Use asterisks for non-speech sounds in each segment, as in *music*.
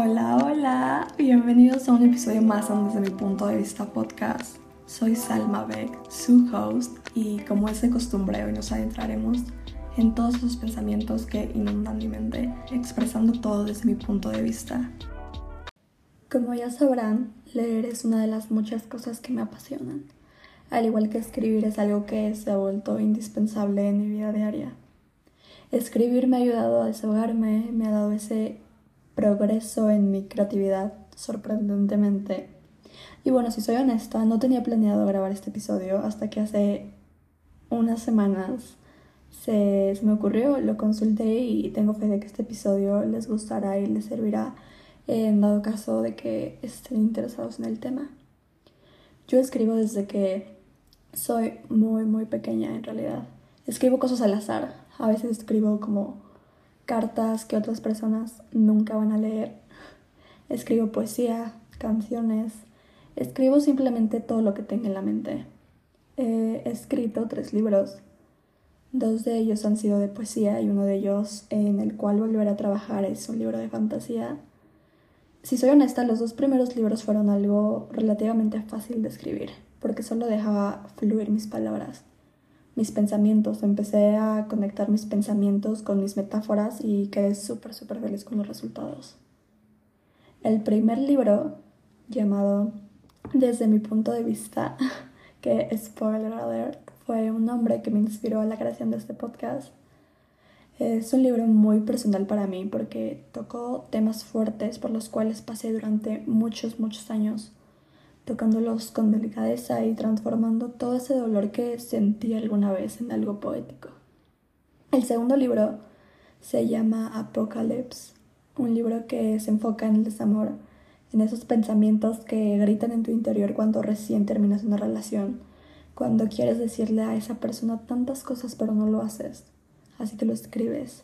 Hola, hola, bienvenidos a un episodio más Desde mi punto de vista podcast. Soy Salma Beck, su host, y como es de costumbre, hoy nos adentraremos en todos los pensamientos que inundan mi mente, expresando todo desde mi punto de vista. Como ya sabrán, leer es una de las muchas cosas que me apasionan. Al igual que escribir es algo que se ha vuelto indispensable en mi vida diaria. Escribir me ha ayudado a desahogarme, me ha dado ese progreso en mi creatividad sorprendentemente. Y bueno, si soy honesta, no tenía planeado grabar este episodio hasta que hace unas semanas se, me ocurrió, lo consulté y tengo fe de que este episodio les gustará y les servirá en dado caso de que estén interesados en el tema. Yo escribo desde que soy muy, muy pequeña en realidad. Escribo cosas al azar. A veces escribo como cartas que otras personas nunca van a leer. Escribo poesía, canciones. Escribo simplemente todo lo que tenga en la mente. He escrito tres libros. Dos de ellos han sido de poesía y uno de ellos en el cual volver a trabajar es un libro de fantasía. Si soy honesta, los dos primeros libros fueron algo relativamente fácil de escribir, porque solo dejaba fluir mis palabras mis pensamientos, empecé a conectar mis pensamientos con mis metáforas y quedé súper, súper feliz con los resultados. El primer libro, llamado Desde mi punto de vista, *laughs* que spoiler alert, fue un nombre que me inspiró a la creación de este podcast. Es un libro muy personal para mí porque tocó temas fuertes por los cuales pasé durante muchos, muchos años tocándolos con delicadeza y transformando todo ese dolor que sentí alguna vez en algo poético. El segundo libro se llama Apocalypse, un libro que se enfoca en el desamor, en esos pensamientos que gritan en tu interior cuando recién terminas una relación, cuando quieres decirle a esa persona tantas cosas pero no lo haces, así que lo escribes.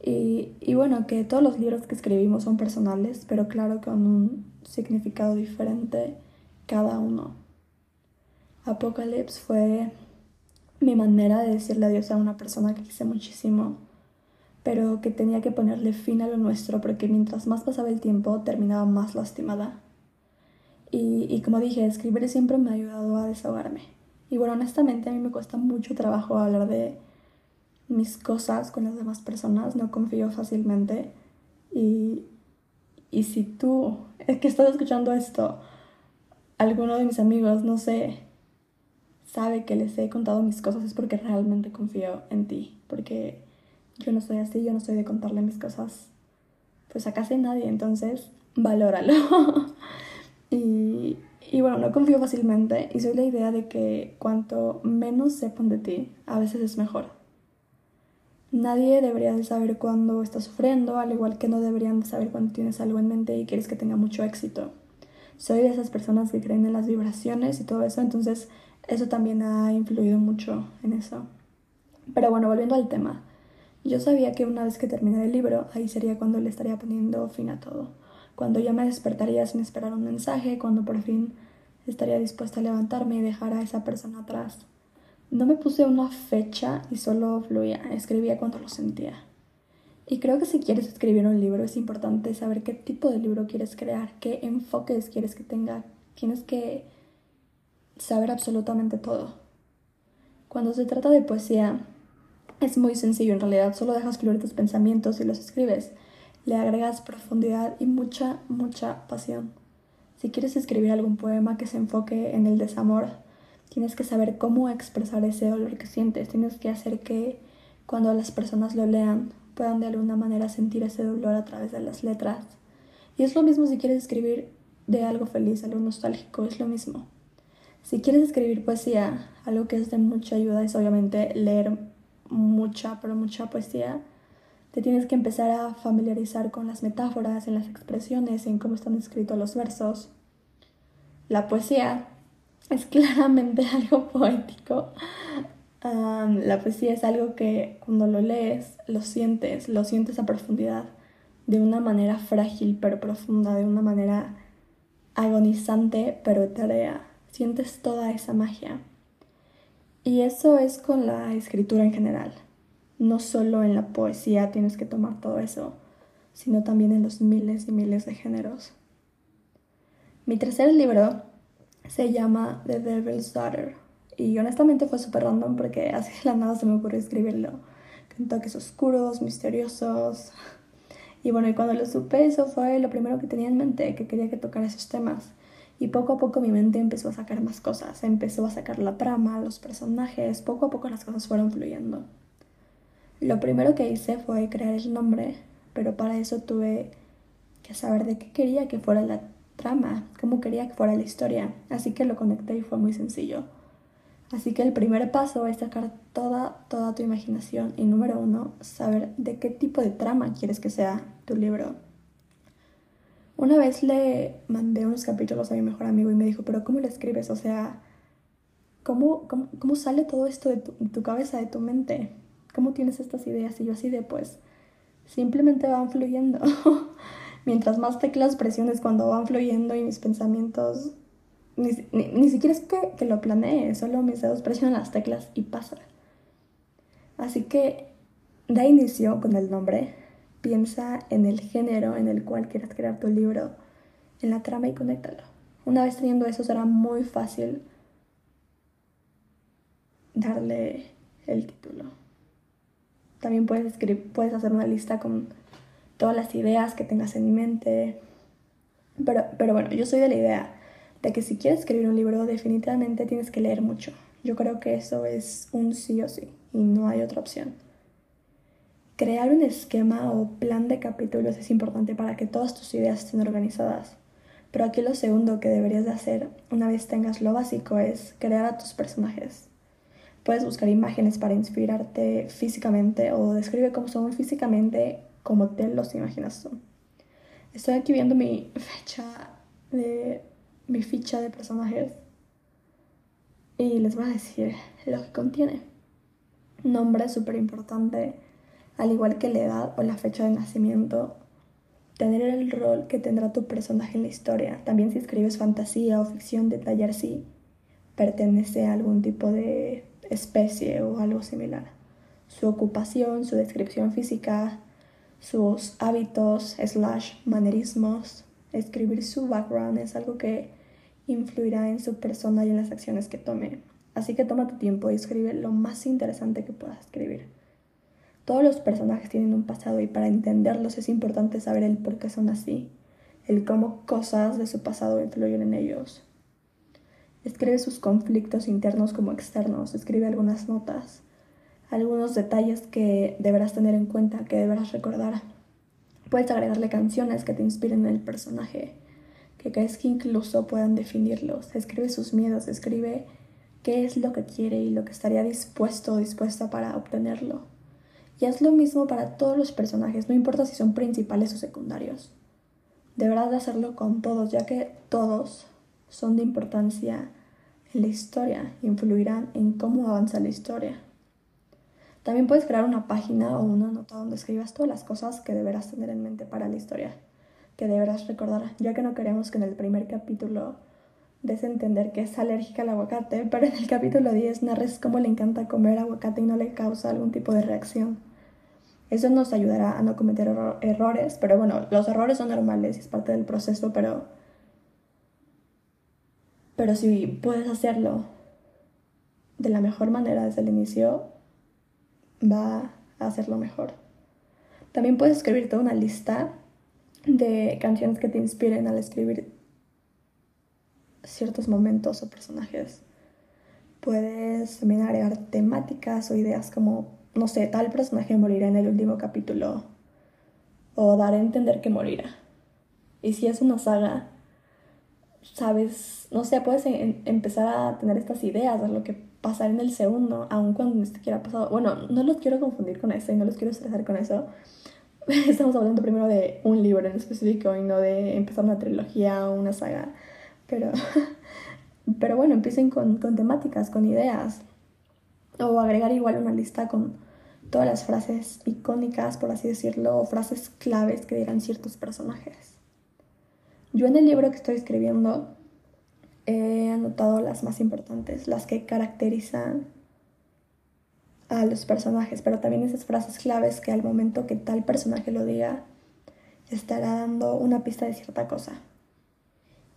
Y, y bueno, que todos los libros que escribimos son personales, pero claro con un significado diferente cada uno. Apocalypse fue mi manera de decirle adiós a una persona que quise muchísimo, pero que tenía que ponerle fin a lo nuestro porque mientras más pasaba el tiempo terminaba más lastimada. Y, y como dije, escribir siempre me ha ayudado a desahogarme. Y bueno, honestamente a mí me cuesta mucho trabajo hablar de mis cosas con las demás personas, no confío fácilmente. Y, y si tú, es que estás escuchando esto, alguno de mis amigos, no sé, sabe que les he contado mis cosas es porque realmente confío en ti, porque yo no soy así, yo no soy de contarle mis cosas pues a casi nadie, entonces valóralo. *laughs* y, y bueno, no confío fácilmente y soy la idea de que cuanto menos sepan de ti, a veces es mejor. Nadie debería de saber cuándo estás sufriendo, al igual que no deberían de saber cuando tienes algo en mente y quieres que tenga mucho éxito soy de esas personas que creen en las vibraciones y todo eso, entonces eso también ha influido mucho en eso. Pero bueno, volviendo al tema, yo sabía que una vez que terminara el libro, ahí sería cuando le estaría poniendo fin a todo, cuando ya me despertaría sin esperar un mensaje, cuando por fin estaría dispuesta a levantarme y dejar a esa persona atrás. No me puse una fecha y solo fluía, escribía cuando lo sentía. Y creo que si quieres escribir un libro es importante saber qué tipo de libro quieres crear, qué enfoques quieres que tenga. Tienes que saber absolutamente todo. Cuando se trata de poesía es muy sencillo en realidad, solo dejas fluir tus pensamientos y los escribes. Le agregas profundidad y mucha, mucha pasión. Si quieres escribir algún poema que se enfoque en el desamor, tienes que saber cómo expresar ese dolor que sientes. Tienes que hacer que cuando las personas lo lean puedan de alguna manera sentir ese dolor a través de las letras. Y es lo mismo si quieres escribir de algo feliz, algo nostálgico, es lo mismo. Si quieres escribir poesía, algo que es de mucha ayuda es obviamente leer mucha, pero mucha poesía. Te tienes que empezar a familiarizar con las metáforas, en las expresiones, en cómo están escritos los versos. La poesía es *laughs* claramente algo poético, la poesía es algo que cuando lo lees, lo sientes, lo sientes a profundidad, de una manera frágil pero profunda, de una manera agonizante pero etérea. Sientes toda esa magia. Y eso es con la escritura en general. No solo en la poesía tienes que tomar todo eso. sino también en los miles y miles de géneros. Mi tercer libro se llama The Devil's Daughter y honestamente fue súper random porque *laughs* así de la nada se me ocurrió escribirlo con toques oscuros, misteriosos. Y bueno, y cuando lo supe, eso fue lo primero que tenía en mente, que quería que tocara esos temas. Y poco a poco mi mente empezó a sacar más cosas, empezó a sacar la trama, los personajes, poco a poco las cosas fueron fluyendo. Lo primero que hice fue crear el nombre, pero para eso tuve que saber de qué quería que fuera la trama, cómo quería que fuera la historia, así que lo conecté y fue muy sencillo. Así que el primer paso es sacar toda, toda tu imaginación y número uno, saber de qué tipo de trama quieres que sea tu libro. Una vez le mandé unos capítulos a mi mejor amigo y me dijo, pero ¿cómo lo escribes? O sea, ¿cómo, cómo, sale todo esto de tu, tu, cabeza, de tu mente? ¿Cómo tienes estas ideas? Y yo así de, pues, simplemente van fluyendo. *laughs* Mientras más teclas presiones cuando van fluyendo y mis pensamientos, ni, ni, siquiera es que, que lo planee, solo mis dedos presionan las teclas y pasa. Así que da inicio con el nombre, Piensa en el género en el cual quieras crear tu libro, en la trama y conéctalo. Una vez teniendo eso será muy fácil darle el título. También puedes, escribir, puedes hacer una lista con todas las ideas que tengas en mente. Pero, pero bueno, yo soy de la idea de que si quieres escribir un libro definitivamente tienes que leer mucho. Yo creo que eso es un sí o sí y no hay otra opción. Crear un esquema o plan de capítulos es importante para que todas tus ideas estén organizadas. Pero aquí lo segundo que deberías de hacer una vez tengas lo básico es crear a tus personajes. Puedes buscar imágenes para inspirarte físicamente o describe cómo son físicamente como te los imaginas tú. Estoy aquí viendo mi *laughs* fecha de mi ficha de personajes y les voy a decir lo que contiene. Nombre súper importante, al igual que la edad o la fecha de nacimiento, tener el rol que tendrá tu personaje en la historia. También si escribes fantasía o ficción, detallar si pertenece a algún tipo de especie o algo similar. Su ocupación, su descripción física, sus hábitos, slash manerismos. Escribir su background es algo que influirá en su persona y en las acciones que tome. Así que toma tu tiempo y escribe lo más interesante que puedas escribir. Todos los personajes tienen un pasado y para entenderlos es importante saber el por qué son así, el cómo cosas de su pasado influyen en ellos. Escribe sus conflictos internos como externos, escribe algunas notas, algunos detalles que deberás tener en cuenta, que deberás recordar. Puedes agregarle canciones que te inspiren en el personaje, que crees que incluso puedan definirlos. Escribe sus miedos, escribe qué es lo que quiere y lo que estaría dispuesto o dispuesta para obtenerlo. Y es lo mismo para todos los personajes, no importa si son principales o secundarios. Deberás de hacerlo con todos, ya que todos son de importancia en la historia, influirán en cómo avanza la historia. También puedes crear una página o una nota donde escribas todas las cosas que deberás tener en mente para la historia, que deberás recordar, ya que no queremos que en el primer capítulo des entender que es alérgica al aguacate, *laughs* pero en el capítulo 10 narres cómo le encanta comer aguacate y no le causa algún tipo de reacción. Eso nos ayudará a no cometer errores, pero bueno, los errores son normales y es parte del proceso, pero, pero si puedes hacerlo de la mejor manera desde el inicio, va a hacerlo mejor. También puedes escribirte una lista de canciones que te inspiren al escribir ciertos momentos o personajes. Puedes también agregar temáticas o ideas como, no sé, tal personaje morirá en el último capítulo o dar a entender que morirá. Y si es una saga, sabes, no sé, puedes em, empezar a tener estas ideas de lo que pasará en el segundo, aun cuando ni siquiera ha pasado. Bueno, no los quiero confundir con eso y no los quiero estresar con eso. *laughs* Estamos hablando primero de un libro en específico y no de empezar una trilogía o una saga. Pero, *laughs* pero bueno, empiecen con, con temáticas, con ideas. O agregar igual una lista con todas las frases icónicas, por así decirlo, o frases claves que dirán ciertos personajes. Yo en el libro que estoy escribiendo he anotado las más importantes, las que caracterizan a los personajes, pero también esas frases claves que al momento que tal personaje lo diga, estará dando una pista de cierta cosa.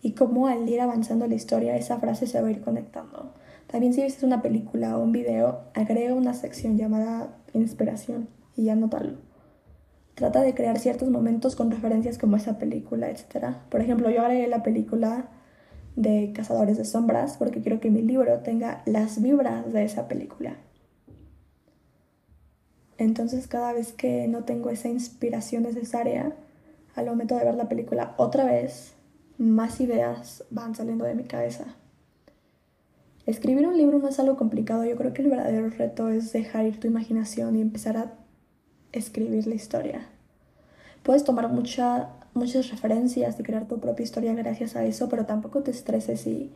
Y cómo al ir avanzando la historia esa frase se va a ir conectando. También si viste una película o un video, agrega una sección llamada inspiración y anótalo. Trata de crear ciertos momentos con referencias como esa película, etc. Por ejemplo, yo agregué la película de Cazadores de Sombras porque quiero que mi libro tenga las vibras de esa película. Entonces cada vez que no tengo esa inspiración necesaria, al momento de ver la película otra vez, más ideas van saliendo de mi cabeza. Escribir un libro no es algo complicado, yo creo que el verdadero reto es dejar ir tu imaginación y empezar a escribir la historia. Puedes tomar mucha, muchas referencias y crear tu propia historia gracias a eso, pero tampoco te estreses si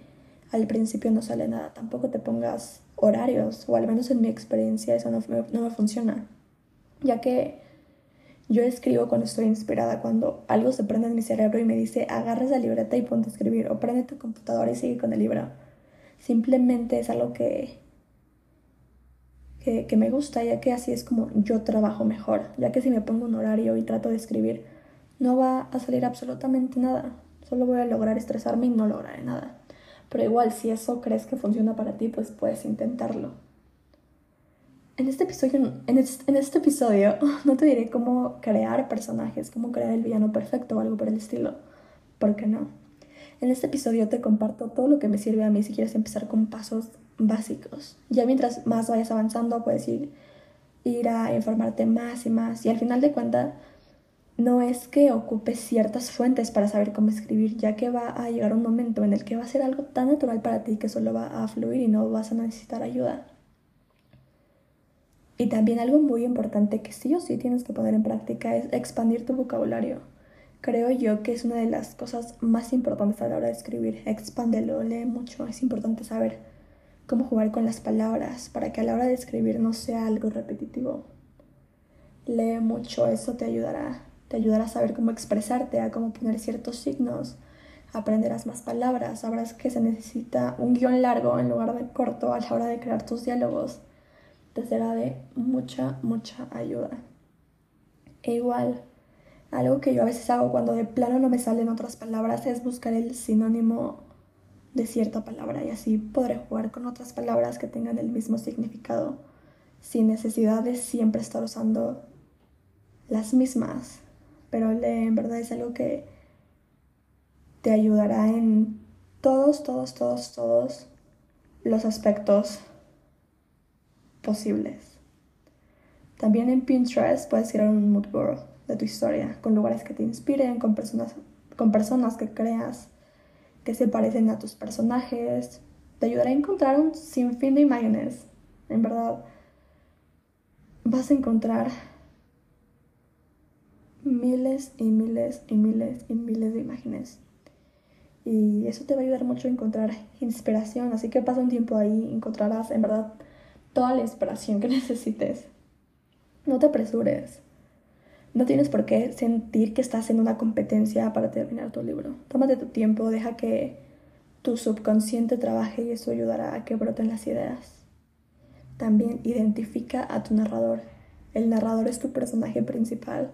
al principio no sale nada. Tampoco te pongas horarios, o al menos en mi experiencia eso no, no me funciona. Ya que yo escribo cuando estoy inspirada, cuando algo se prende en mi cerebro y me dice, agarra esa libreta y ponte a escribir, o prende tu computadora y sigue con el libro. Simplemente es algo que, que, me gusta, ya que así es como yo trabajo mejor, ya que si me pongo un horario y trato de escribir, no va a salir absolutamente nada, solo voy a lograr estresarme y no lograré nada. Pero igual, si eso crees que funciona para ti, pues puedes intentarlo. En este episodio, en este, episodio *laughs* no te diré cómo crear personajes, cómo crear el villano perfecto o algo por el estilo. ¿Por qué no? En este episodio te comparto todo lo que me sirve a mí si quieres empezar con pasos básicos. Ya mientras más vayas avanzando, puedes ir, ir a informarte más y más. Y al final de cuentas, no es que ocupes ciertas fuentes para saber cómo escribir, ya que va a llegar un momento en el que va a ser algo tan natural para ti que solo va a fluir y no vas a necesitar ayuda. Y también algo muy importante que sí o sí tienes que poner en práctica es expandir tu vocabulario. Creo yo que es una de las cosas más importantes a la hora de escribir. Expándelo, lee mucho. Es importante saber cómo jugar con las palabras para que a la hora de escribir no sea algo repetitivo. Lee mucho, eso te ayudará. Te ayudará a saber cómo expresarte, a cómo poner ciertos signos. Aprenderás más palabras, sabrás que se necesita un guion largo en lugar de corto a la hora de crear tus diálogos te será de mucha, mucha ayuda. E igual, algo que yo a veces hago cuando de plano no me salen otras palabras es buscar el sinónimo de cierta palabra y así podré jugar con otras palabras que tengan el mismo significado sin necesidad de siempre estar usando las mismas. Pero en verdad es algo que te ayudará en todos, todos, todos, todos los aspectos posibles. También en Pinterest puedes crear un mood board de tu historia, con lugares que te inspiren, con personas, con personas que creas que se parecen a tus personajes. Te ayudará a encontrar un sinfín de imágenes. En verdad, vas a encontrar miles y miles y miles y miles de imágenes. Y eso te va a ayudar mucho a encontrar inspiración. Así que pasa un tiempo ahí, encontrarás en verdad toda la inspiración que *laughs* necesites. No te apresures. No tienes por qué sentir que estás en una competencia para terminar tu libro. Tómate tu tiempo, deja que tu subconsciente trabaje y eso ayudará a que broten las ideas. También identifica a tu narrador. El narrador es tu personaje principal.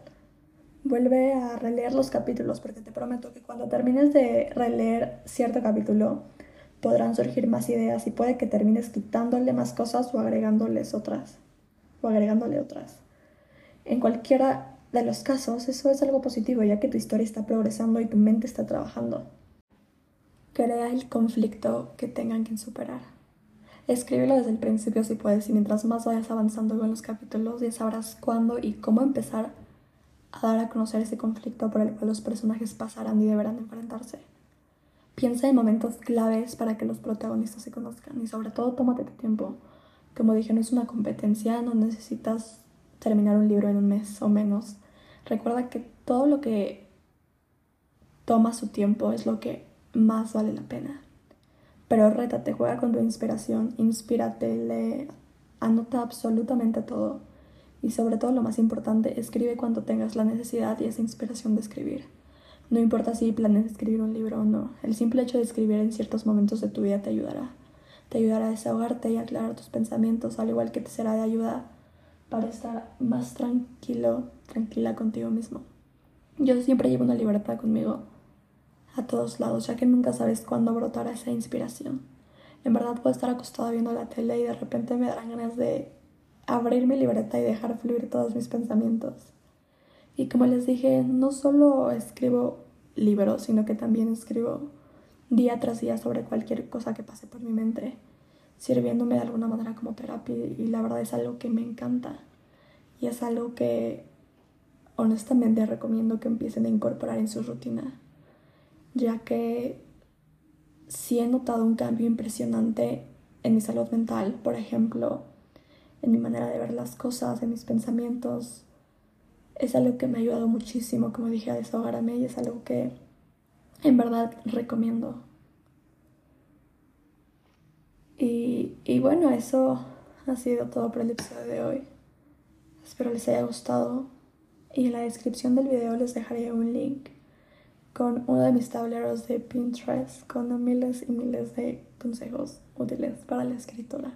Vuelve a releer los capítulos porque te prometo que cuando termines de releer cierto capítulo, podrán surgir más ideas y puede que termines quitándole más cosas o agregándoles otras o agregándole otras. En cualquiera de los casos, eso es algo positivo ya que tu historia está progresando y tu mente está trabajando. Crea el conflicto que tengan que superar. Escríbelo desde el principio si puedes y mientras más vayas avanzando con los capítulos ya sabrás cuándo y cómo empezar a dar a conocer ese conflicto por el cual los personajes pasarán y deberán enfrentarse. Piensa en momentos claves para que los protagonistas se conozcan y sobre todo tómate tu tiempo. Como dije, no es una competencia, no necesitas terminar un libro en un mes o menos. Recuerda que todo lo que toma su tiempo es lo que más vale la pena. Pero rétate, juega con tu inspiración, inspírate, lee, anota absolutamente todo. Y sobre todo lo más importante, escribe cuando tengas la necesidad y esa inspiración de escribir. No importa si planeas escribir un libro o no, el simple hecho de escribir en ciertos momentos de tu vida te ayudará. Te ayudará a desahogarte y aclarar tus pensamientos, al igual que te será de ayuda para estar más tranquilo, tranquila contigo mismo. Yo siempre llevo una libreta conmigo a todos lados, ya que nunca sabes cuándo brotará esa inspiración. En verdad puedo estar acostada viendo la tele y de repente me darán ganas de abrir mi libreta y dejar fluir todos mis pensamientos. Y como les dije, no solo escribo libros, sino que también escribo día tras día sobre cualquier cosa que pase por mi mente, sirviéndome de alguna manera como terapia y la verdad es algo que me encanta y es algo que honestamente recomiendo que empiecen a incorporar en su rutina, ya que sí he notado un cambio impresionante en mi salud mental, por ejemplo, en mi manera de ver las cosas, en mis pensamientos. Es algo que me ha ayudado muchísimo, como dije, a desahogarme y es algo que en verdad recomiendo. Y, bueno, eso ha sido todo por el episodio de hoy. Espero les haya gustado y en la descripción del video les dejaré un link con uno de mis tableros de Pinterest con miles y miles de consejos útiles para la escritura.